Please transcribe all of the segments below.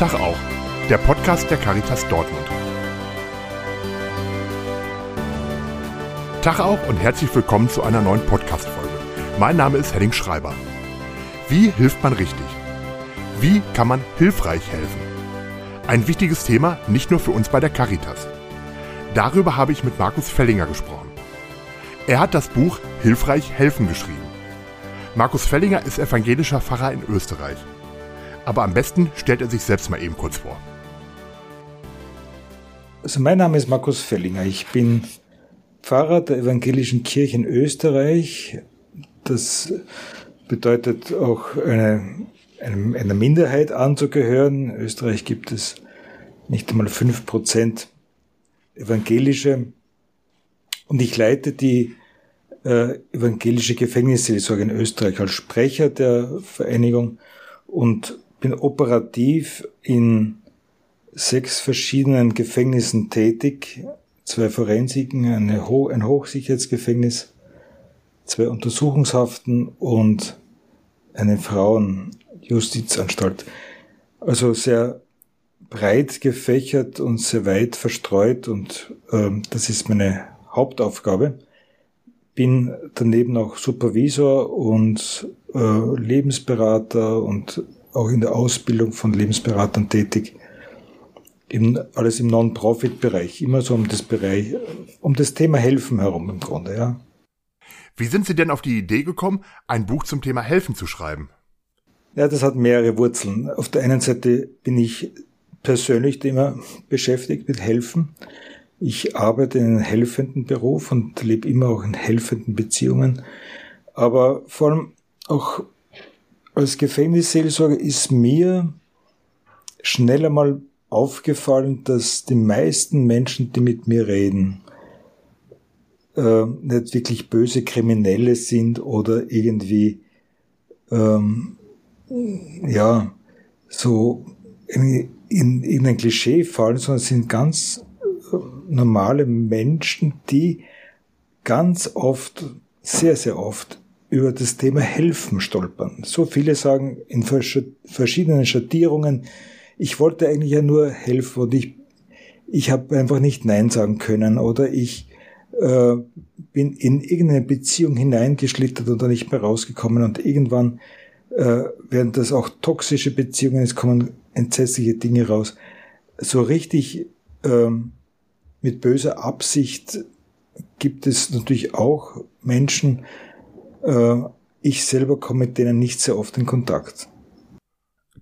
Tag auch, der Podcast der Caritas Dortmund. Tag auch und herzlich willkommen zu einer neuen Podcast-Folge. Mein Name ist Henning Schreiber. Wie hilft man richtig? Wie kann man hilfreich helfen? Ein wichtiges Thema nicht nur für uns bei der Caritas. Darüber habe ich mit Markus Fellinger gesprochen. Er hat das Buch Hilfreich helfen geschrieben. Markus Fellinger ist evangelischer Pfarrer in Österreich. Aber am besten stellt er sich selbst mal eben kurz vor. Also mein Name ist Markus Fellinger. Ich bin Pfarrer der Evangelischen Kirche in Österreich. Das bedeutet auch eine, eine, einer Minderheit anzugehören. In Österreich gibt es nicht einmal fünf Prozent evangelische. Und ich leite die äh, evangelische Gefängnisseelsorge in Österreich als Sprecher der Vereinigung und bin operativ in sechs verschiedenen Gefängnissen tätig. Zwei Forensiken, eine Ho ein Hochsicherheitsgefängnis, zwei Untersuchungshaften und eine Frauenjustizanstalt. Also sehr breit gefächert und sehr weit verstreut und äh, das ist meine Hauptaufgabe. Bin daneben auch Supervisor und äh, Lebensberater und auch in der Ausbildung von Lebensberatern tätig. Eben alles im Non-Profit-Bereich, immer so um das Bereich, um das Thema Helfen herum im Grunde, ja. Wie sind Sie denn auf die Idee gekommen, ein Buch zum Thema Helfen zu schreiben? Ja, das hat mehrere Wurzeln. Auf der einen Seite bin ich persönlich immer beschäftigt mit Helfen. Ich arbeite in einem helfenden Beruf und lebe immer auch in helfenden Beziehungen. Aber vor allem auch als Gefängnisseelsorger ist mir schnell einmal aufgefallen, dass die meisten Menschen, die mit mir reden, äh, nicht wirklich böse Kriminelle sind oder irgendwie ähm, ja so in, in, in ein Klischee fallen, sondern sind ganz äh, normale Menschen, die ganz oft, sehr, sehr oft über das Thema Helfen stolpern. So viele sagen in verschiedenen Schattierungen, ich wollte eigentlich ja nur helfen und ich, ich habe einfach nicht Nein sagen können oder ich äh, bin in irgendeine Beziehung hineingeschlittert und da nicht mehr rausgekommen und irgendwann äh, werden das auch toxische Beziehungen, es kommen entsetzliche Dinge raus. So richtig ähm, mit böser Absicht gibt es natürlich auch Menschen, ich selber komme mit denen nicht sehr oft in Kontakt.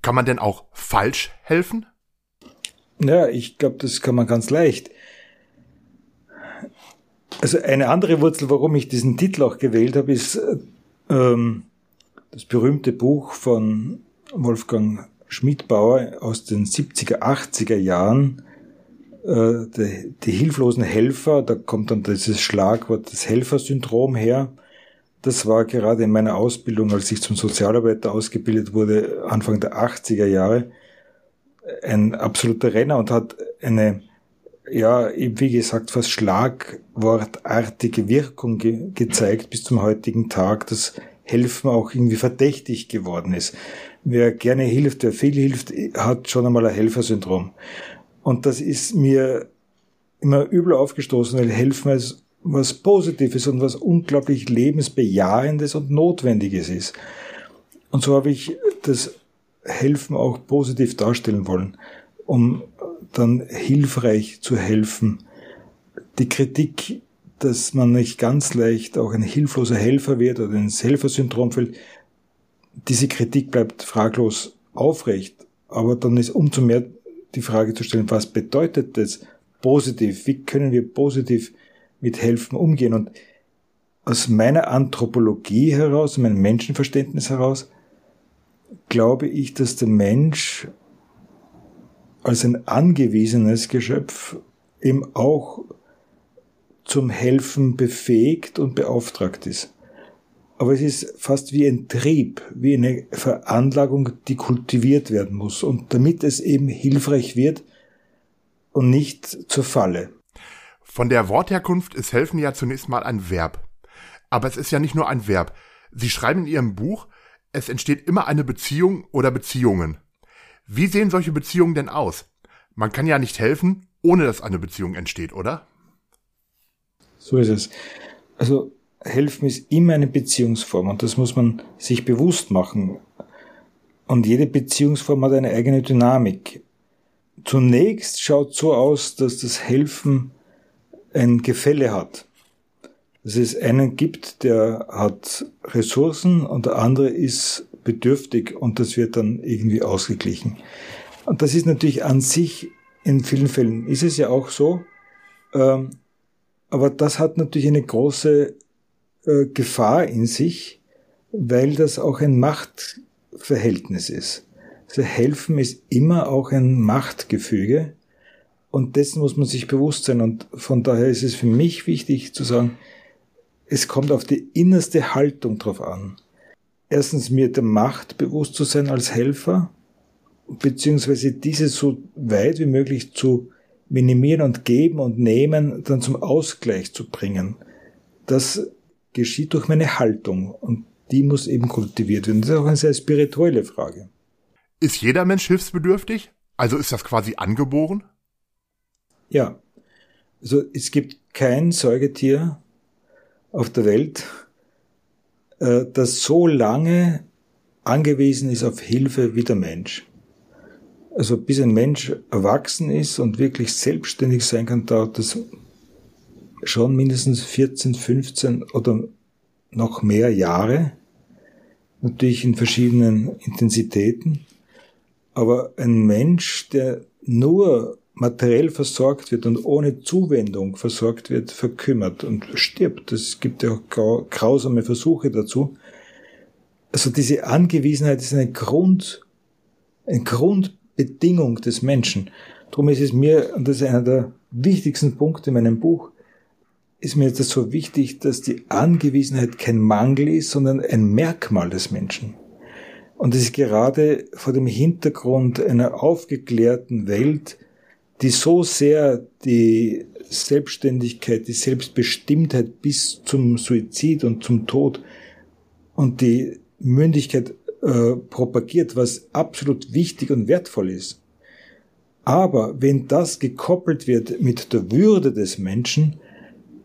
Kann man denn auch falsch helfen? Ja, ich glaube, das kann man ganz leicht. Also eine andere Wurzel, warum ich diesen Titel auch gewählt habe, ist ähm, das berühmte Buch von Wolfgang Schmidbauer aus den 70er, 80er Jahren, äh, die, die hilflosen Helfer, da kommt dann dieses Schlagwort das Helfersyndrom her. Das war gerade in meiner Ausbildung, als ich zum Sozialarbeiter ausgebildet wurde, Anfang der 80er Jahre, ein absoluter Renner und hat eine, ja, wie gesagt, fast schlagwortartige Wirkung ge gezeigt bis zum heutigen Tag, dass Helfen auch irgendwie verdächtig geworden ist. Wer gerne hilft, wer viel hilft, hat schon einmal ein Helfersyndrom. Und das ist mir immer übel aufgestoßen, weil Helfen als was Positives und was unglaublich Lebensbejahendes und Notwendiges ist. Und so habe ich das Helfen auch positiv darstellen wollen, um dann hilfreich zu helfen. Die Kritik, dass man nicht ganz leicht auch ein hilfloser Helfer wird oder ins Helfersyndrom fällt, diese Kritik bleibt fraglos aufrecht. Aber dann ist umso mehr die Frage zu stellen, was bedeutet das positiv? Wie können wir positiv mit Helfen umgehen. Und aus meiner Anthropologie heraus, meinem Menschenverständnis heraus, glaube ich, dass der Mensch als ein angewiesenes Geschöpf eben auch zum Helfen befähigt und beauftragt ist. Aber es ist fast wie ein Trieb, wie eine Veranlagung, die kultiviert werden muss. Und damit es eben hilfreich wird und nicht zur Falle. Von der Wortherkunft ist helfen ja zunächst mal ein Verb. Aber es ist ja nicht nur ein Verb. Sie schreiben in Ihrem Buch, es entsteht immer eine Beziehung oder Beziehungen. Wie sehen solche Beziehungen denn aus? Man kann ja nicht helfen, ohne dass eine Beziehung entsteht, oder? So ist es. Also helfen ist immer eine Beziehungsform und das muss man sich bewusst machen. Und jede Beziehungsform hat eine eigene Dynamik. Zunächst schaut so aus, dass das Helfen ein Gefälle hat. Dass es einen gibt, der hat Ressourcen und der andere ist bedürftig und das wird dann irgendwie ausgeglichen. Und das ist natürlich an sich, in vielen Fällen ist es ja auch so, ähm, aber das hat natürlich eine große äh, Gefahr in sich, weil das auch ein Machtverhältnis ist. Also helfen ist immer auch ein Machtgefüge und dessen muss man sich bewusst sein und von daher ist es für mich wichtig zu sagen, es kommt auf die innerste Haltung drauf an. Erstens mir der Macht bewusst zu sein als Helfer, beziehungsweise diese so weit wie möglich zu minimieren und geben und nehmen, dann zum Ausgleich zu bringen. Das geschieht durch meine Haltung und die muss eben kultiviert werden. Das ist auch eine sehr spirituelle Frage. Ist jeder Mensch hilfsbedürftig? Also ist das quasi angeboren? Ja. Also es gibt kein Säugetier auf der Welt, äh, das so lange angewiesen ist auf Hilfe wie der Mensch. Also bis ein Mensch erwachsen ist und wirklich selbstständig sein kann, dauert das schon mindestens 14, 15 oder noch mehr Jahre. Natürlich in verschiedenen Intensitäten. Aber ein Mensch, der nur materiell versorgt wird und ohne Zuwendung versorgt wird, verkümmert und stirbt. Es gibt ja auch grausame Versuche dazu. Also diese Angewiesenheit ist eine Grund, eine Grundbedingung des Menschen. Darum ist es mir, und das ist einer der wichtigsten Punkte in meinem Buch, ist mir das so wichtig, dass die Angewiesenheit kein Mangel ist, sondern ein Merkmal des Menschen. Und es ist gerade vor dem Hintergrund einer aufgeklärten Welt, die so sehr die Selbstständigkeit, die Selbstbestimmtheit bis zum Suizid und zum Tod und die Mündigkeit äh, propagiert, was absolut wichtig und wertvoll ist. Aber wenn das gekoppelt wird mit der Würde des Menschen,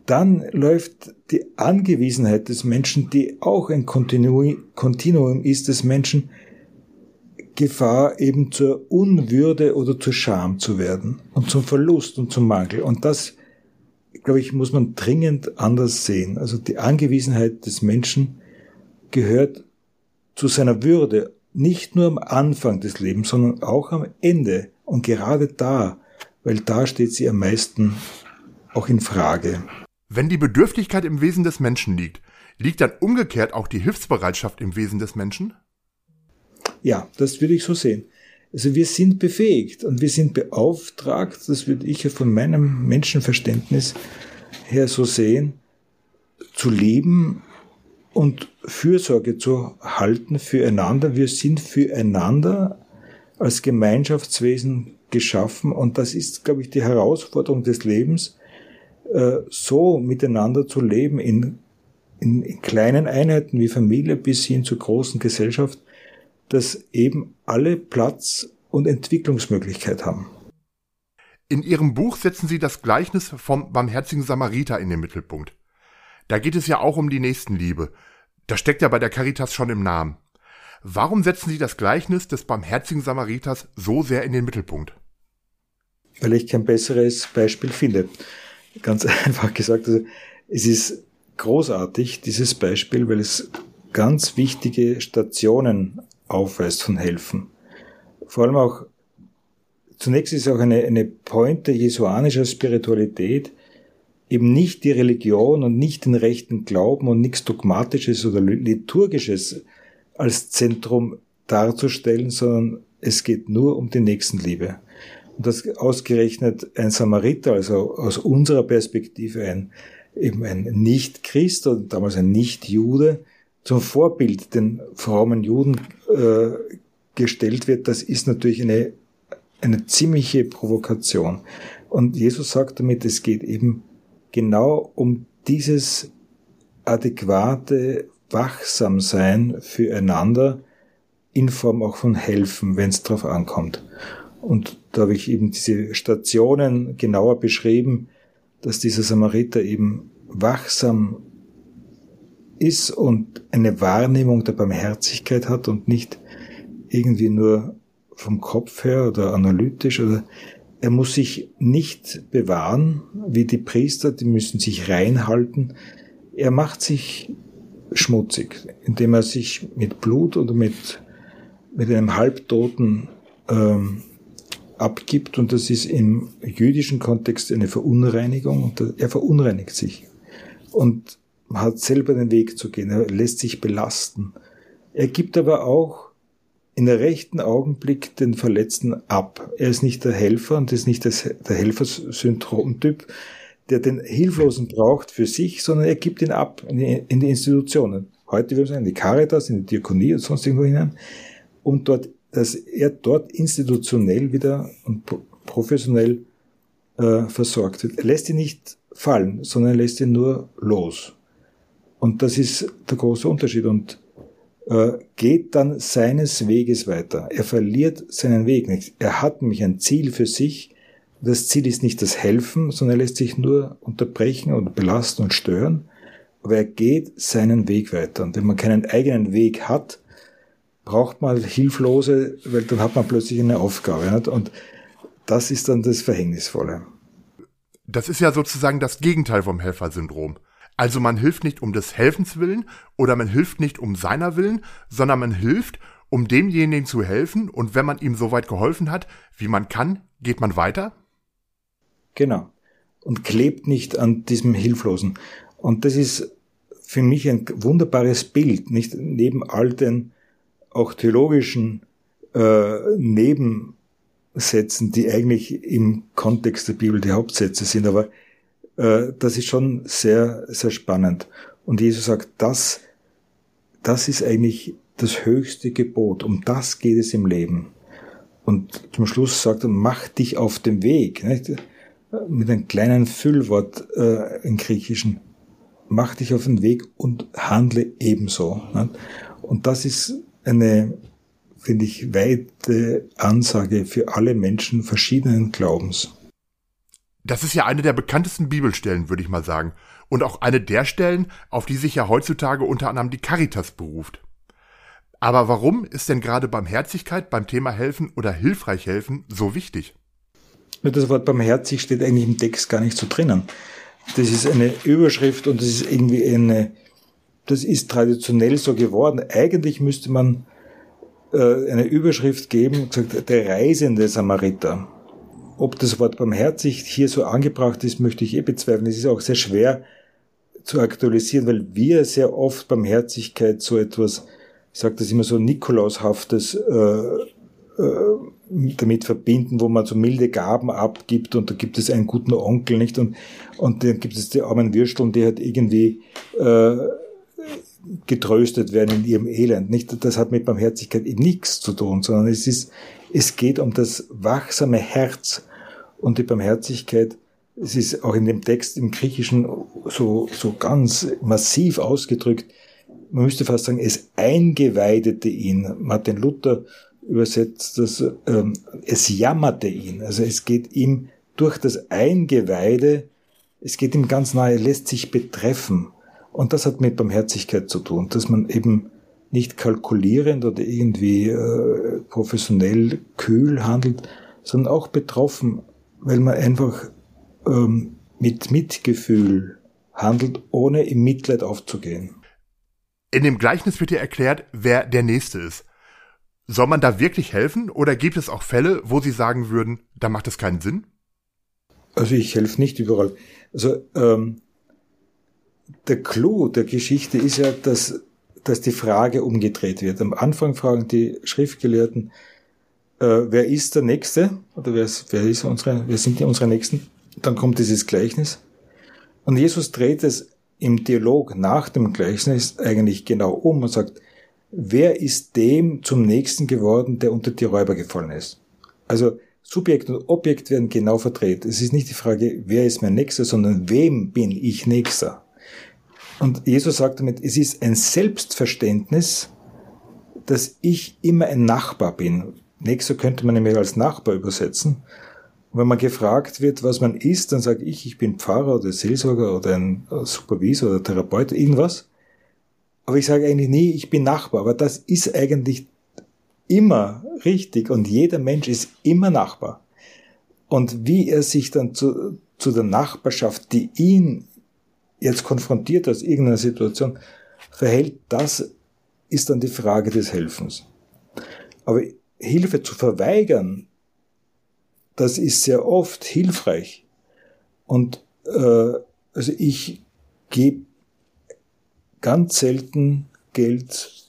dann läuft die Angewiesenheit des Menschen, die auch ein Kontinuum ist des Menschen, Gefahr eben zur Unwürde oder zur Scham zu werden und zum Verlust und zum Mangel. Und das, glaube ich, muss man dringend anders sehen. Also die Angewiesenheit des Menschen gehört zu seiner Würde, nicht nur am Anfang des Lebens, sondern auch am Ende. Und gerade da, weil da steht sie am meisten auch in Frage. Wenn die Bedürftigkeit im Wesen des Menschen liegt, liegt dann umgekehrt auch die Hilfsbereitschaft im Wesen des Menschen? Ja, das würde ich so sehen. Also wir sind befähigt und wir sind beauftragt, das würde ich ja von meinem Menschenverständnis her so sehen, zu leben und Fürsorge zu halten füreinander. Wir sind füreinander als Gemeinschaftswesen geschaffen und das ist, glaube ich, die Herausforderung des Lebens, äh, so miteinander zu leben in, in, in kleinen Einheiten wie Familie bis hin zur großen Gesellschaft, dass eben alle Platz und Entwicklungsmöglichkeit haben. In Ihrem Buch setzen Sie das Gleichnis vom barmherzigen Samariter in den Mittelpunkt. Da geht es ja auch um die Nächstenliebe. Das steckt ja bei der Caritas schon im Namen. Warum setzen Sie das Gleichnis des barmherzigen Samariters so sehr in den Mittelpunkt? Weil ich kein besseres Beispiel finde. Ganz einfach gesagt, also es ist großartig, dieses Beispiel, weil es ganz wichtige Stationen aufweist von Helfen. Vor allem auch, zunächst ist auch eine, eine Pointe jesuanischer Spiritualität, eben nicht die Religion und nicht den rechten Glauben und nichts Dogmatisches oder Liturgisches als Zentrum darzustellen, sondern es geht nur um die Nächstenliebe. Und das ausgerechnet ein Samariter, also aus unserer Perspektive ein, eben ein Nicht-Christ und damals ein Nicht-Jude, zum Vorbild den frommen Juden äh, gestellt wird, das ist natürlich eine, eine ziemliche Provokation. Und Jesus sagt damit, es geht eben genau um dieses adäquate Wachsamsein füreinander in Form auch von helfen, wenn es drauf ankommt. Und da habe ich eben diese Stationen genauer beschrieben, dass dieser Samariter eben wachsam ist und eine Wahrnehmung der Barmherzigkeit hat und nicht irgendwie nur vom Kopf her oder analytisch oder er muss sich nicht bewahren, wie die Priester, die müssen sich reinhalten. Er macht sich schmutzig, indem er sich mit Blut oder mit, mit einem Halbtoten ähm, abgibt und das ist im jüdischen Kontext eine Verunreinigung und er verunreinigt sich und hat selber den Weg zu gehen, er lässt sich belasten. Er gibt aber auch in der rechten Augenblick den Verletzten ab. Er ist nicht der Helfer und ist nicht das, der Helfersyndromtyp, der den Hilflosen braucht für sich, sondern er gibt ihn ab in die, in die Institutionen. Heute würde man sagen, in die Caritas, in die Diakonie und sonst irgendwo hinein, um dort dass er dort institutionell wieder und professionell äh, versorgt wird. Er lässt ihn nicht fallen, sondern er lässt ihn nur los. Und das ist der große Unterschied und äh, geht dann seines Weges weiter. Er verliert seinen Weg nicht. Er hat nämlich ein Ziel für sich. Das Ziel ist nicht das Helfen, sondern er lässt sich nur unterbrechen und belasten und stören. Aber er geht seinen Weg weiter. Und wenn man keinen eigenen Weg hat, braucht man Hilflose, weil dann hat man plötzlich eine Aufgabe. Nicht? Und das ist dann das Verhängnisvolle. Das ist ja sozusagen das Gegenteil vom Helfersyndrom. Also man hilft nicht um des Helfens willen oder man hilft nicht um seiner willen, sondern man hilft, um demjenigen zu helfen und wenn man ihm so weit geholfen hat, wie man kann, geht man weiter? Genau. Und klebt nicht an diesem Hilflosen. Und das ist für mich ein wunderbares Bild, nicht neben all den auch theologischen äh, Nebensätzen, die eigentlich im Kontext der Bibel die Hauptsätze sind, aber das ist schon sehr, sehr spannend. Und Jesus sagt, das, das ist eigentlich das höchste Gebot. Um das geht es im Leben. Und zum Schluss sagt er, mach dich auf den Weg. Nicht? Mit einem kleinen Füllwort äh, im Griechischen. Mach dich auf den Weg und handle ebenso. Nicht? Und das ist eine, finde ich, weite Ansage für alle Menschen verschiedenen Glaubens. Das ist ja eine der bekanntesten Bibelstellen, würde ich mal sagen. Und auch eine der Stellen, auf die sich ja heutzutage unter anderem die Caritas beruft. Aber warum ist denn gerade Barmherzigkeit beim Thema helfen oder hilfreich helfen so wichtig? Das Wort barmherzig steht eigentlich im Text gar nicht so drinnen. Das ist eine Überschrift und das ist irgendwie eine das ist traditionell so geworden. Eigentlich müsste man äh, eine Überschrift geben, gesagt, der reisende Samariter. Ob das Wort barmherzig hier so angebracht ist, möchte ich eh bezweifeln. Es ist auch sehr schwer zu aktualisieren, weil wir sehr oft Barmherzigkeit so etwas, ich sage das immer so Nikolaushaftes, äh, äh, damit verbinden, wo man so milde Gaben abgibt und da gibt es einen guten Onkel, nicht? Und, und dann gibt es die armen Würsteln, die halt irgendwie äh, getröstet werden in ihrem Elend. Nicht, das hat mit Barmherzigkeit eben nichts zu tun, sondern es ist, es geht um das wachsame Herz und die Barmherzigkeit. Es ist auch in dem Text im Griechischen so, so ganz massiv ausgedrückt. Man müsste fast sagen, es eingeweidete ihn. Martin Luther übersetzt das, ähm, es jammerte ihn. Also es geht ihm durch das Eingeweide, es geht ihm ganz nahe, lässt sich betreffen. Und das hat mit Barmherzigkeit zu tun, dass man eben nicht kalkulierend oder irgendwie äh, professionell kühl handelt, sondern auch betroffen, weil man einfach ähm, mit Mitgefühl handelt, ohne im Mitleid aufzugehen. In dem Gleichnis wird dir erklärt, wer der Nächste ist. Soll man da wirklich helfen oder gibt es auch Fälle, wo Sie sagen würden, da macht es keinen Sinn? Also ich helfe nicht überall. Also ähm, der Clou der Geschichte ist ja, dass, dass die Frage umgedreht wird. Am Anfang fragen die Schriftgelehrten, äh, wer ist der Nächste? Oder wer, ist, wer, ist unsere, wer sind die unsere Nächsten? Dann kommt dieses Gleichnis. Und Jesus dreht es im Dialog nach dem Gleichnis eigentlich genau um und sagt, wer ist dem zum Nächsten geworden, der unter die Räuber gefallen ist? Also Subjekt und Objekt werden genau verdreht. Es ist nicht die Frage, wer ist mein Nächster, sondern wem bin ich Nächster? Und Jesus sagt damit, es ist ein Selbstverständnis, dass ich immer ein Nachbar bin. Nächster könnte man nämlich als Nachbar übersetzen. Und wenn man gefragt wird, was man ist, dann sage ich, ich bin Pfarrer oder Seelsorger oder ein Supervisor oder Therapeut, irgendwas. Aber ich sage eigentlich nie, ich bin Nachbar. Aber das ist eigentlich immer richtig und jeder Mensch ist immer Nachbar. Und wie er sich dann zu, zu der Nachbarschaft, die ihn jetzt konfrontiert aus irgendeiner Situation, verhält, das ist dann die Frage des Helfens. Aber Hilfe zu verweigern, das ist sehr oft hilfreich. Und äh, also ich gebe ganz selten Geld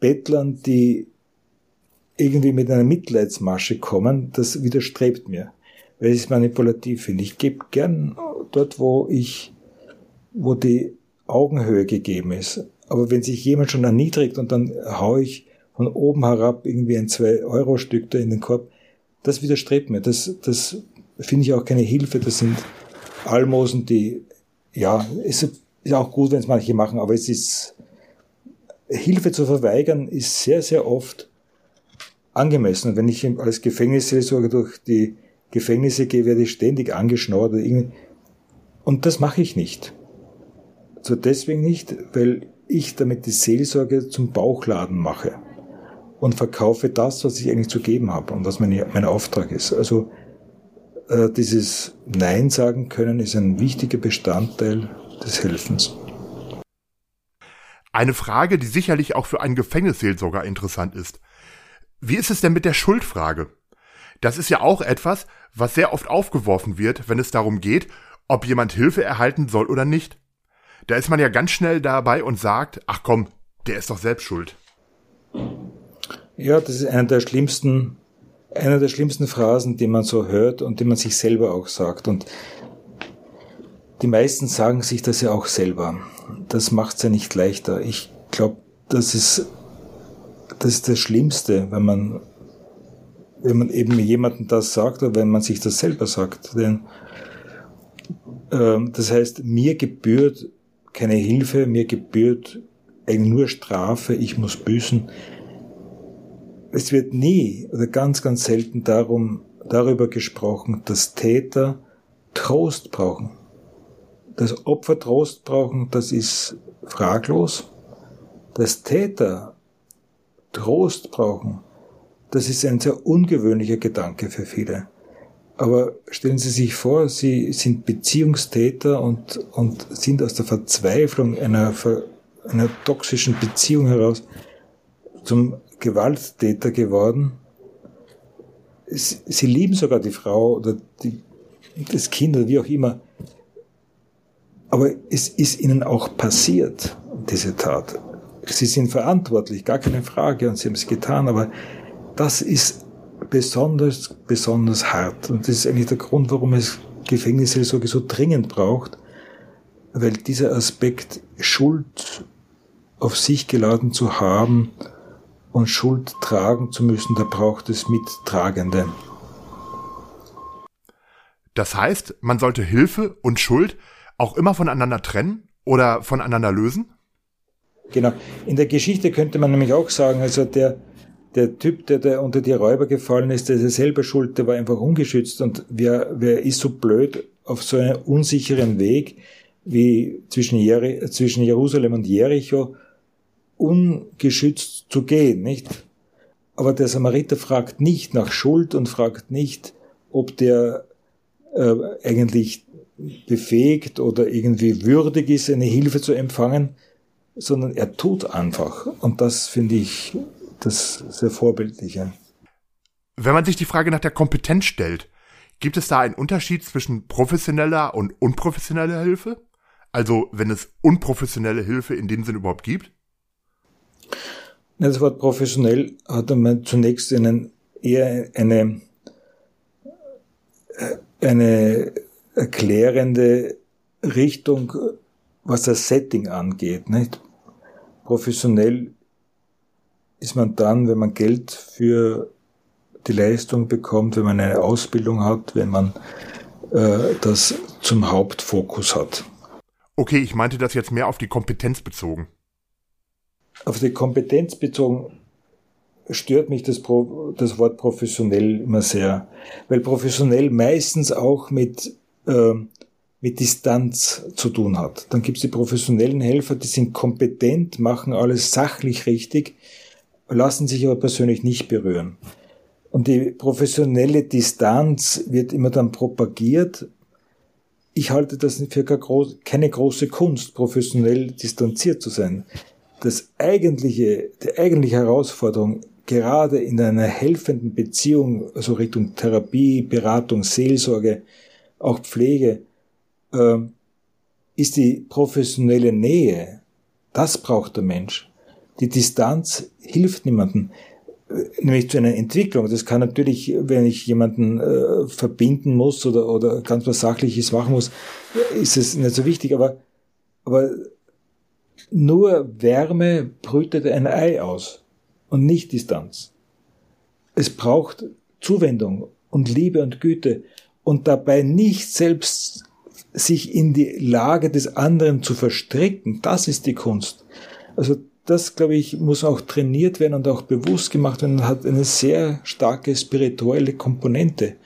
Bettlern, die irgendwie mit einer Mitleidsmasche kommen, das widerstrebt mir, weil ich es manipulativ finde. Ich gebe gern dort, wo ich, wo die Augenhöhe gegeben ist. Aber wenn sich jemand schon erniedrigt und dann haue ich von oben herab irgendwie ein 2-Euro-Stück da in den Korb, das widerstrebt mir. Das, das finde ich auch keine Hilfe. Das sind Almosen, die, ja, ist, ist auch gut, wenn es manche machen, aber es ist, Hilfe zu verweigern ist sehr, sehr oft angemessen. Und wenn ich als Gefängnisseelsorger durch die Gefängnisse gehe, werde ich ständig angeschnauert. Und das mache ich nicht. So deswegen nicht, weil ich damit die Seelsorge zum Bauchladen mache und verkaufe das, was ich eigentlich zu geben habe und was mein, mein Auftrag ist. Also äh, dieses Nein sagen können ist ein wichtiger Bestandteil des Helfens. Eine Frage, die sicherlich auch für einen Gefängnisseelsorger interessant ist. Wie ist es denn mit der Schuldfrage? Das ist ja auch etwas, was sehr oft aufgeworfen wird, wenn es darum geht, ob jemand Hilfe erhalten soll oder nicht. Da ist man ja ganz schnell dabei und sagt, ach komm, der ist doch selbst schuld. Ja, das ist einer der schlimmsten, einer der schlimmsten Phrasen, die man so hört und die man sich selber auch sagt. Und die meisten sagen sich das ja auch selber. Das macht es ja nicht leichter. Ich glaube, das ist, das ist das Schlimmste, wenn man, wenn man eben jemandem das sagt oder wenn man sich das selber sagt. Denn äh, das heißt, mir gebührt keine Hilfe, mir gebührt eigentlich nur Strafe, ich muss büßen es wird nie oder ganz, ganz selten darum, darüber gesprochen, dass Täter Trost brauchen. Dass Opfer Trost brauchen, das ist fraglos. Dass Täter Trost brauchen, das ist ein sehr ungewöhnlicher Gedanke für viele. Aber stellen Sie sich vor, Sie sind Beziehungstäter und, und sind aus der Verzweiflung einer, einer toxischen Beziehung heraus zum Gewalttäter geworden. Sie lieben sogar die Frau oder die, das Kind oder wie auch immer. Aber es ist ihnen auch passiert, diese Tat. Sie sind verantwortlich, gar keine Frage, und sie haben es getan, aber das ist besonders, besonders hart. Und das ist eigentlich der Grund, warum es Gefängnisseelsorge so dringend braucht, weil dieser Aspekt Schuld auf sich geladen zu haben, und Schuld tragen zu müssen, da braucht es Mittragende. Das heißt, man sollte Hilfe und Schuld auch immer voneinander trennen oder voneinander lösen? Genau. In der Geschichte könnte man nämlich auch sagen, also der, der Typ, der, der unter die Räuber gefallen ist, der ist ja selber schuld, der war einfach ungeschützt und wer, wer ist so blöd auf so einem unsicheren Weg wie zwischen, Jer zwischen Jerusalem und Jericho ungeschützt zu gehen, nicht? Aber der Samariter fragt nicht nach Schuld und fragt nicht, ob der äh, eigentlich befähigt oder irgendwie würdig ist, eine Hilfe zu empfangen, sondern er tut einfach. Und das finde ich das sehr vorbildliche. Wenn man sich die Frage nach der Kompetenz stellt, gibt es da einen Unterschied zwischen professioneller und unprofessioneller Hilfe? Also wenn es unprofessionelle Hilfe in dem Sinn überhaupt gibt? Das Wort professionell hat man zunächst einen, eher eine, äh, eine erklärende Richtung, was das Setting angeht. Nicht? Professionell ist man dann, wenn man Geld für die Leistung bekommt, wenn man eine Ausbildung hat, wenn man äh, das zum Hauptfokus hat. Okay, ich meinte das jetzt mehr auf die Kompetenz bezogen auf die Kompetenz bezogen, stört mich das, Pro, das Wort professionell immer sehr, weil professionell meistens auch mit, äh, mit Distanz zu tun hat. Dann gibt es die professionellen Helfer, die sind kompetent, machen alles sachlich richtig, lassen sich aber persönlich nicht berühren. Und die professionelle Distanz wird immer dann propagiert. Ich halte das für keine große Kunst, professionell distanziert zu sein. Das eigentliche, die eigentliche Herausforderung, gerade in einer helfenden Beziehung, also Richtung Therapie, Beratung, Seelsorge, auch Pflege, äh, ist die professionelle Nähe. Das braucht der Mensch. Die Distanz hilft niemandem nämlich zu einer Entwicklung. Das kann natürlich, wenn ich jemanden äh, verbinden muss oder, oder ganz was Sachliches machen muss, ist es nicht so wichtig. Aber, aber nur Wärme brütet ein Ei aus und nicht Distanz. Es braucht Zuwendung und Liebe und Güte und dabei nicht selbst sich in die Lage des anderen zu verstricken. Das ist die Kunst. Also das, glaube ich, muss auch trainiert werden und auch bewusst gemacht werden und hat eine sehr starke spirituelle Komponente,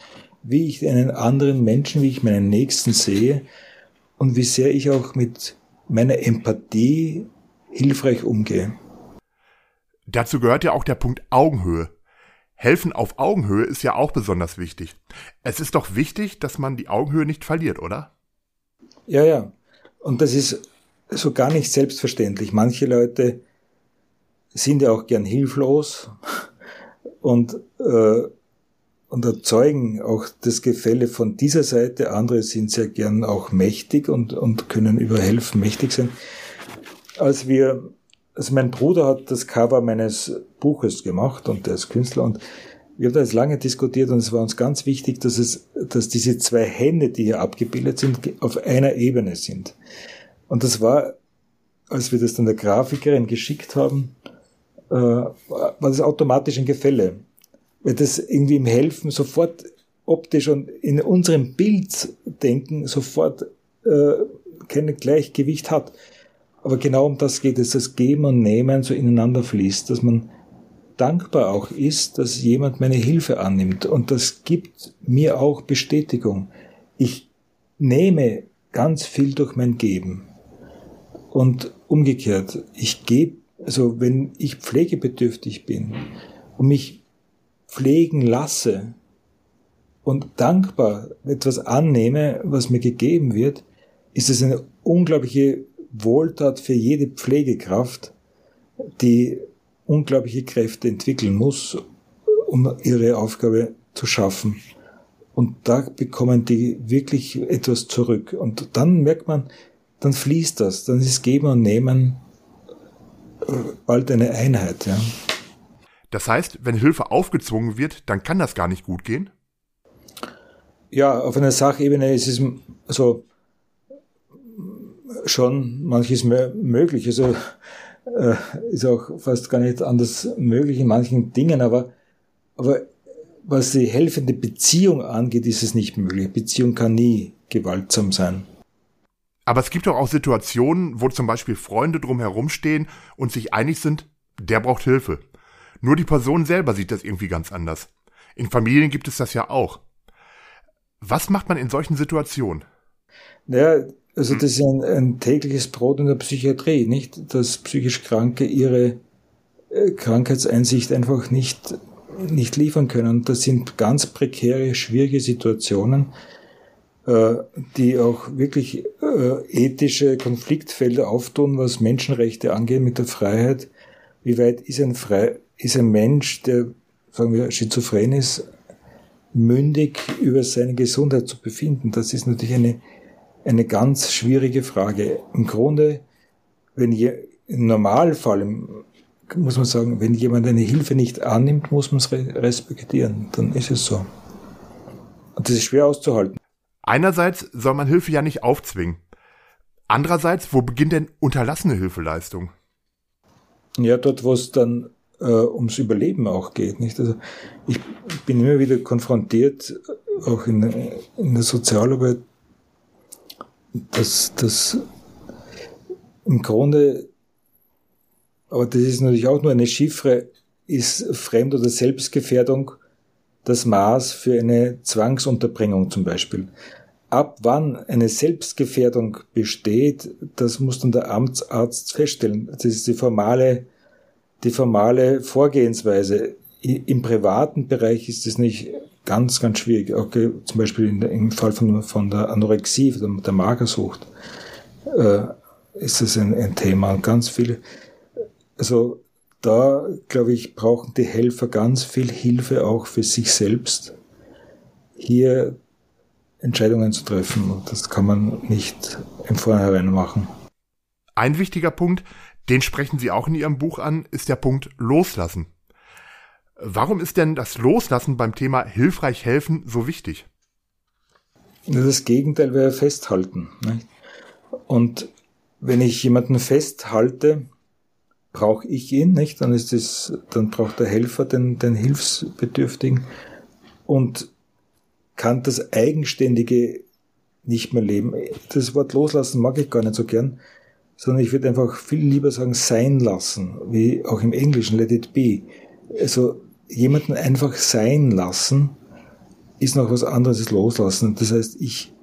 wie ich einen anderen Menschen, wie ich meinen Nächsten sehe und wie sehr ich auch mit meiner Empathie hilfreich umgehe. Dazu gehört ja auch der Punkt Augenhöhe. Helfen auf Augenhöhe ist ja auch besonders wichtig. Es ist doch wichtig, dass man die Augenhöhe nicht verliert, oder? Ja, ja. Und das ist so gar nicht selbstverständlich. Manche Leute sind ja auch gern hilflos und, äh, und erzeugen auch das Gefälle von dieser Seite. Andere sind sehr gern auch mächtig und, und können über Helfen mächtig sein. Als wir, also mein Bruder hat das Cover meines Buches gemacht und der ist Künstler und wir haben da jetzt lange diskutiert und es war uns ganz wichtig, dass es, dass diese zwei Hände, die hier abgebildet sind, auf einer Ebene sind. Und das war, als wir das dann der Grafikerin geschickt haben, äh, war das automatisch ein Gefälle. Weil das irgendwie im Helfen sofort optisch und in unserem Bilddenken sofort äh, kein Gleichgewicht hat. Aber genau um das geht es, das Geben und Nehmen so ineinander fließt, dass man dankbar auch ist, dass jemand meine Hilfe annimmt. Und das gibt mir auch Bestätigung. Ich nehme ganz viel durch mein Geben. Und umgekehrt, ich gebe also wenn ich pflegebedürftig bin und mich pflegen lasse und dankbar etwas annehme, was mir gegeben wird, ist es eine unglaubliche Wohltat für jede Pflegekraft, die unglaubliche Kräfte entwickeln muss, um ihre Aufgabe zu schaffen. Und da bekommen die wirklich etwas zurück. Und dann merkt man, dann fließt das, dann ist Geben und Nehmen bald eine Einheit. Ja. Das heißt, wenn Hilfe aufgezwungen wird, dann kann das gar nicht gut gehen? Ja, auf einer Sachebene ist es also schon manches möglich. Also äh, ist auch fast gar nicht anders möglich in manchen Dingen, aber, aber was die helfende Beziehung angeht, ist es nicht möglich. Beziehung kann nie gewaltsam sein. Aber es gibt doch auch Situationen, wo zum Beispiel Freunde drumherum stehen und sich einig sind, der braucht Hilfe. Nur die Person selber sieht das irgendwie ganz anders. In Familien gibt es das ja auch. Was macht man in solchen Situationen? Naja, also das ist ein, ein tägliches Brot in der Psychiatrie, nicht? Dass psychisch Kranke ihre äh, Krankheitseinsicht einfach nicht, nicht liefern können. Das sind ganz prekäre, schwierige Situationen die auch wirklich äh, ethische Konfliktfelder auftun, was Menschenrechte angeht mit der Freiheit. Wie weit ist ein, Frei ist ein Mensch, der, sagen wir, schizophren ist, mündig über seine Gesundheit zu befinden? Das ist natürlich eine, eine ganz schwierige Frage. Im Grunde, wenn je, im Normalfall, muss man sagen, wenn jemand eine Hilfe nicht annimmt, muss man es respektieren. Dann ist es so. Und das ist schwer auszuhalten. Einerseits soll man Hilfe ja nicht aufzwingen. Andererseits, wo beginnt denn unterlassene Hilfeleistung? Ja, dort, wo es dann äh, ums Überleben auch geht. Nicht? Also ich bin immer wieder konfrontiert, auch in, in der Sozialarbeit, dass das im Grunde, aber das ist natürlich auch nur eine Chiffre, ist Fremd- oder Selbstgefährdung das Maß für eine Zwangsunterbringung zum Beispiel. Ab wann eine Selbstgefährdung besteht, das muss dann der Amtsarzt feststellen. Das ist die formale, die formale Vorgehensweise. Im privaten Bereich ist es nicht ganz, ganz schwierig. Okay, zum Beispiel in, im Fall von, von der Anorexie, der, der Magersucht, äh, ist das ein, ein Thema. Und ganz viele, also da, glaube ich, brauchen die Helfer ganz viel Hilfe auch für sich selbst, hier Entscheidungen zu treffen. Und das kann man nicht im Vorhinein machen. Ein wichtiger Punkt, den sprechen Sie auch in Ihrem Buch an, ist der Punkt Loslassen. Warum ist denn das Loslassen beim Thema hilfreich helfen so wichtig? Das Gegenteil wäre festhalten. Nicht? Und wenn ich jemanden festhalte, brauche ich ihn, nicht? Dann ist es, dann braucht der Helfer den, den Hilfsbedürftigen und kann das Eigenständige nicht mehr leben. Das Wort loslassen mag ich gar nicht so gern, sondern ich würde einfach viel lieber sagen sein lassen, wie auch im Englischen let it be. Also jemanden einfach sein lassen ist noch was anderes als loslassen. Das heißt, ich,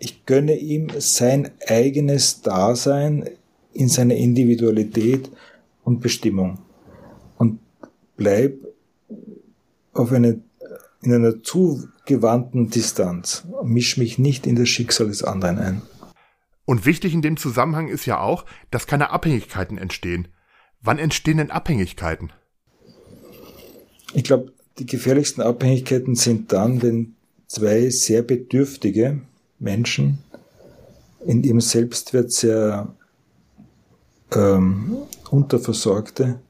ich gönne ihm sein eigenes Dasein in seiner Individualität und Bestimmung und bleib auf eine, in einer zugewandten Distanz. Misch mich nicht in das Schicksal des anderen ein. Und wichtig in dem Zusammenhang ist ja auch, dass keine Abhängigkeiten entstehen. Wann entstehen denn Abhängigkeiten? Ich glaube, die gefährlichsten Abhängigkeiten sind dann, wenn zwei sehr bedürftige Menschen in ihrem Selbstwert sehr ähm, Unterversorgte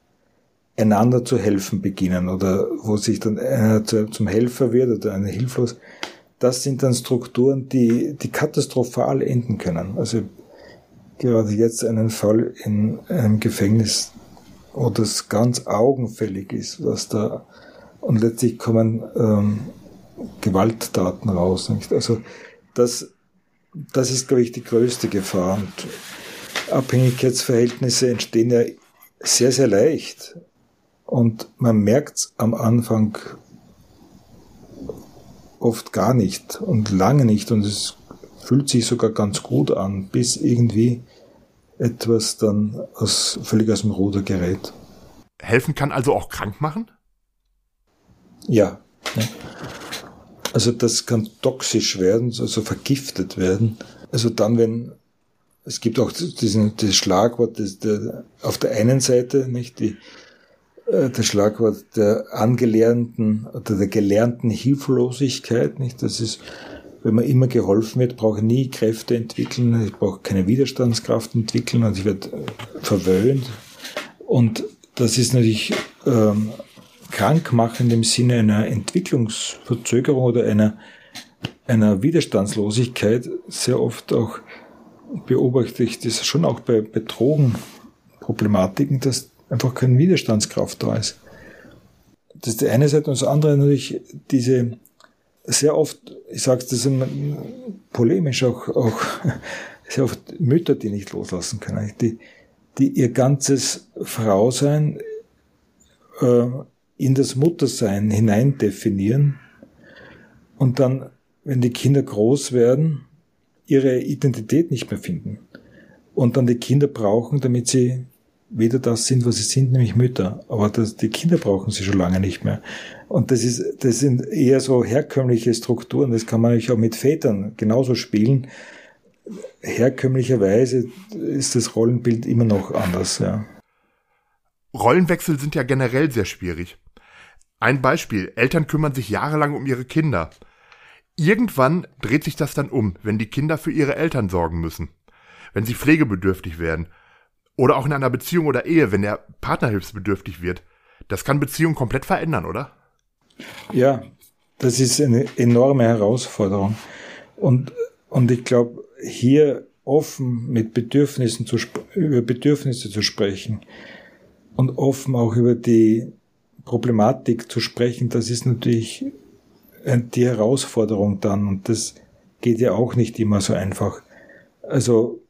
einander zu helfen beginnen oder wo sich dann einer zum Helfer wird oder einer hilflos. Das sind dann Strukturen, die, die katastrophal enden können. Also gerade jetzt einen Fall in einem Gefängnis, wo das ganz augenfällig ist, was da und letztlich kommen ähm, Gewalttaten raus. Nicht? Also das, das ist, glaube ich, die größte Gefahr. Und Abhängigkeitsverhältnisse entstehen ja sehr, sehr leicht. Und man merkt es am Anfang oft gar nicht und lange nicht. Und es fühlt sich sogar ganz gut an, bis irgendwie etwas dann aus, völlig aus dem Ruder gerät. Helfen kann also auch krank machen? Ja. Also das kann toxisch werden, also vergiftet werden. Also dann, wenn es gibt auch diesen, das Schlagwort das, der, auf der einen Seite, nicht die, äh, das Schlagwort der angelernten oder der gelernten Hilflosigkeit, nicht? Das ist, wenn man immer geholfen wird, brauche ich nie Kräfte entwickeln, ich brauche keine Widerstandskraft entwickeln und ich werde verwöhnt. Und das ist natürlich ähm, krankmachend im Sinne einer Entwicklungsverzögerung oder einer, einer Widerstandslosigkeit, sehr oft auch beobachte ich das schon auch bei, bei Drogenproblematiken, dass einfach keine Widerstandskraft da ist. Das ist die eine Seite und das andere natürlich diese sehr oft, ich sage das immer polemisch auch, auch sehr oft Mütter, die nicht loslassen können, die, die ihr ganzes Frausein äh, in das Muttersein hinein definieren und dann, wenn die Kinder groß werden, ihre Identität nicht mehr finden und dann die Kinder brauchen, damit sie wieder das sind, was sie sind, nämlich Mütter. Aber das, die Kinder brauchen sie schon lange nicht mehr. Und das ist, das sind eher so herkömmliche Strukturen. Das kann man natürlich auch mit Vätern genauso spielen. Herkömmlicherweise ist das Rollenbild immer noch anders, ja. Rollenwechsel sind ja generell sehr schwierig. Ein Beispiel. Eltern kümmern sich jahrelang um ihre Kinder. Irgendwann dreht sich das dann um, wenn die Kinder für ihre Eltern sorgen müssen, wenn sie pflegebedürftig werden oder auch in einer Beziehung oder Ehe, wenn der Partner hilfsbedürftig wird. Das kann Beziehungen komplett verändern, oder? Ja, das ist eine enorme Herausforderung. Und, und ich glaube, hier offen mit Bedürfnissen zu, über Bedürfnisse zu sprechen und offen auch über die Problematik zu sprechen, das ist natürlich die Herausforderung dann und das geht ja auch nicht immer so einfach. Also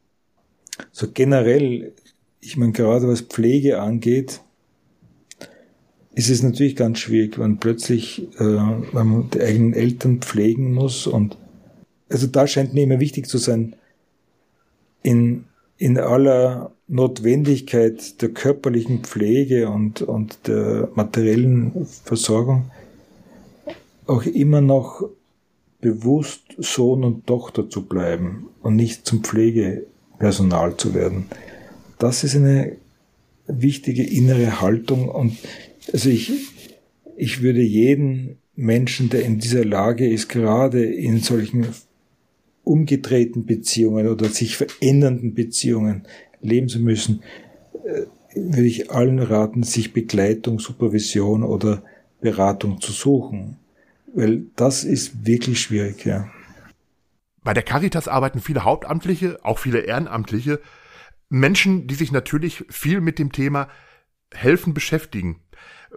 so generell, ich meine gerade was Pflege angeht, ist es natürlich ganz schwierig, wenn plötzlich äh, wenn man die eigenen Eltern pflegen muss und also da scheint mir immer wichtig zu sein, in, in aller Notwendigkeit der körperlichen Pflege und, und der materiellen Versorgung auch immer noch bewusst Sohn und Tochter zu bleiben und nicht zum Pflegepersonal zu werden. Das ist eine wichtige innere Haltung und also ich, ich würde jeden Menschen, der in dieser Lage ist, gerade in solchen umgedrehten Beziehungen oder sich verändernden Beziehungen leben zu müssen, äh, würde ich allen raten, sich Begleitung, Supervision oder Beratung zu suchen. Weil das ist wirklich schwierig, ja. Bei der Caritas arbeiten viele Hauptamtliche, auch viele Ehrenamtliche, Menschen, die sich natürlich viel mit dem Thema Helfen beschäftigen.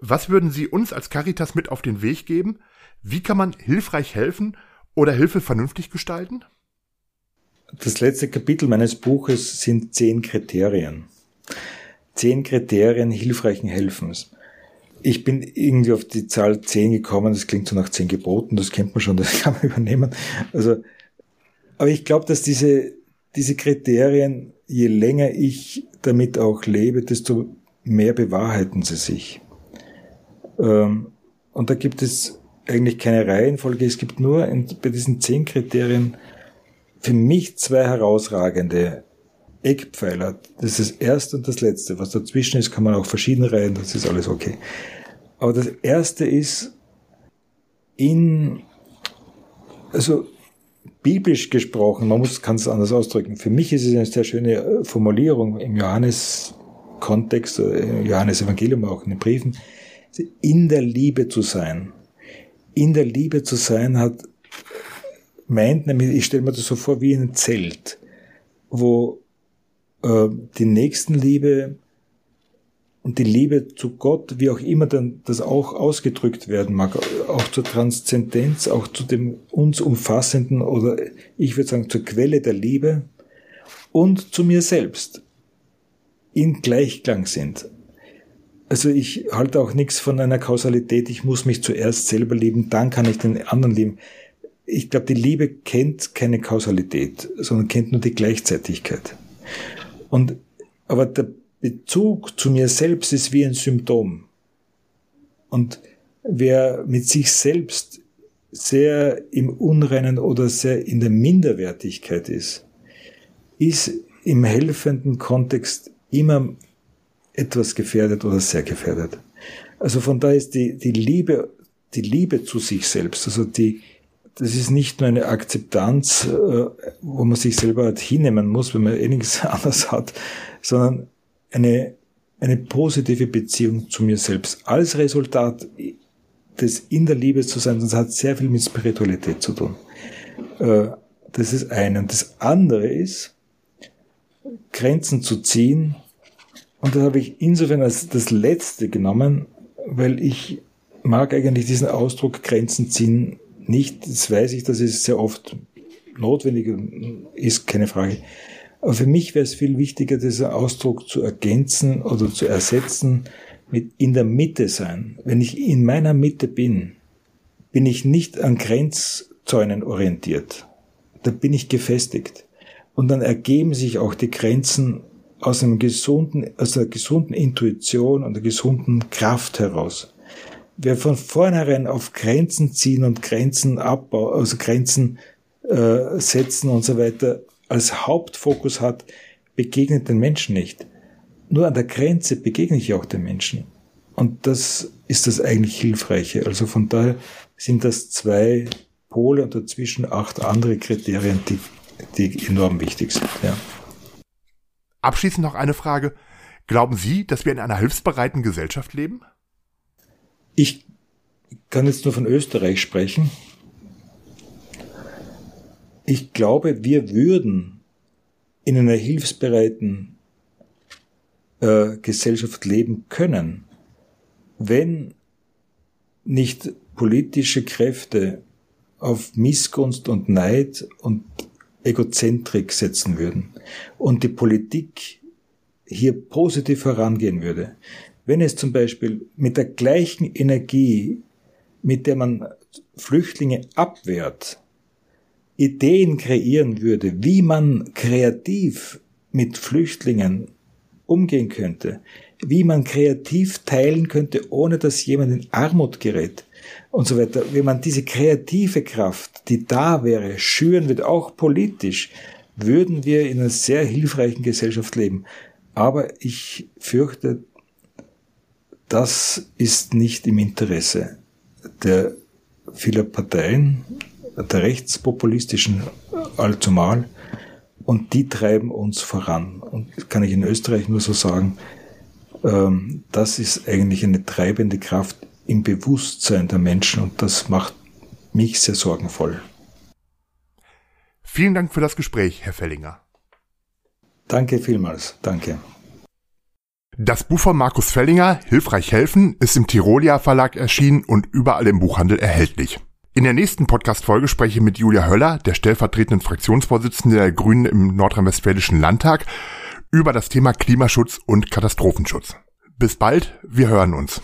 Was würden Sie uns als Caritas mit auf den Weg geben? Wie kann man hilfreich helfen oder Hilfe vernünftig gestalten? Das letzte Kapitel meines Buches sind zehn Kriterien. Zehn Kriterien hilfreichen Helfens. Ich bin irgendwie auf die Zahl zehn gekommen, das klingt so nach zehn Geboten, das kennt man schon, das kann man übernehmen. Also, aber ich glaube, dass diese, diese Kriterien, je länger ich damit auch lebe, desto mehr bewahrheiten sie sich. Ähm, und da gibt es eigentlich keine Reihenfolge, es gibt nur bei diesen zehn Kriterien für mich zwei herausragende Eckpfeiler. Das ist das erste und das letzte. Was dazwischen ist, kann man auch verschieden reihen, das ist alles okay. Aber das erste ist in, also biblisch gesprochen, man muss, kann es anders ausdrücken. Für mich ist es eine sehr schöne äh, Formulierung im Johannes-Kontext, äh, im Johannes-Evangelium, auch in den Briefen, in der Liebe zu sein. In der Liebe zu sein hat meint, nämlich, ich stelle mir das so vor wie ein Zelt, wo äh, die Nächstenliebe und die Liebe zu Gott, wie auch immer dann das auch ausgedrückt werden mag, auch zur Transzendenz, auch zu dem uns umfassenden oder ich würde sagen zur Quelle der Liebe und zu mir selbst in Gleichklang sind. Also ich halte auch nichts von einer Kausalität, ich muss mich zuerst selber lieben, dann kann ich den anderen lieben ich glaube, die Liebe kennt keine Kausalität, sondern kennt nur die Gleichzeitigkeit. Und, aber der Bezug zu mir selbst ist wie ein Symptom. Und wer mit sich selbst sehr im Unreinen oder sehr in der Minderwertigkeit ist, ist im helfenden Kontext immer etwas gefährdet oder sehr gefährdet. Also von daher ist die, die Liebe, die Liebe zu sich selbst, also die, das ist nicht nur eine Akzeptanz, äh, wo man sich selber halt hinnehmen muss, wenn man eh nichts anderes hat, sondern eine, eine positive Beziehung zu mir selbst als Resultat des in der Liebe zu sein, das hat sehr viel mit Spiritualität zu tun. Äh, das ist eine. Und das andere ist, Grenzen zu ziehen. Und das habe ich insofern als das Letzte genommen, weil ich mag eigentlich diesen Ausdruck Grenzen ziehen nicht, das weiß ich, dass es sehr oft notwendig ist, keine Frage. Aber für mich wäre es viel wichtiger, diesen Ausdruck zu ergänzen oder zu ersetzen mit in der Mitte sein. Wenn ich in meiner Mitte bin, bin ich nicht an Grenzzäunen orientiert. Da bin ich gefestigt. Und dann ergeben sich auch die Grenzen aus einem gesunden, aus einer gesunden Intuition und einer gesunden Kraft heraus wer von vornherein auf Grenzen ziehen und Grenzen abbauen, also Grenzen äh, setzen und so weiter als Hauptfokus hat, begegnet den Menschen nicht. Nur an der Grenze begegne ich auch den Menschen. Und das ist das eigentlich Hilfreiche. Also von daher sind das zwei Pole und dazwischen acht andere Kriterien, die, die enorm wichtig sind. Ja. Abschließend noch eine Frage. Glauben Sie, dass wir in einer hilfsbereiten Gesellschaft leben? Ich kann jetzt nur von Österreich sprechen. Ich glaube, wir würden in einer hilfsbereiten äh, Gesellschaft leben können, wenn nicht politische Kräfte auf Missgunst und Neid und Egozentrik setzen würden und die Politik hier positiv herangehen würde. Wenn es zum Beispiel mit der gleichen Energie, mit der man Flüchtlinge abwehrt, Ideen kreieren würde, wie man kreativ mit Flüchtlingen umgehen könnte, wie man kreativ teilen könnte, ohne dass jemand in Armut gerät und so weiter. Wenn man diese kreative Kraft, die da wäre, schüren würde, auch politisch, würden wir in einer sehr hilfreichen Gesellschaft leben. Aber ich fürchte, das ist nicht im Interesse der vieler Parteien, der rechtspopulistischen allzumal, und die treiben uns voran. Und kann ich in Österreich nur so sagen, ähm, das ist eigentlich eine treibende Kraft im Bewusstsein der Menschen und das macht mich sehr sorgenvoll. Vielen Dank für das Gespräch, Herr Fellinger. Danke vielmals. Danke. Das Buch von Markus Fellinger, Hilfreich helfen, ist im Tirolia Verlag erschienen und überall im Buchhandel erhältlich. In der nächsten Podcast-Folge spreche ich mit Julia Höller, der stellvertretenden Fraktionsvorsitzende der Grünen im Nordrhein-Westfälischen Landtag, über das Thema Klimaschutz und Katastrophenschutz. Bis bald, wir hören uns.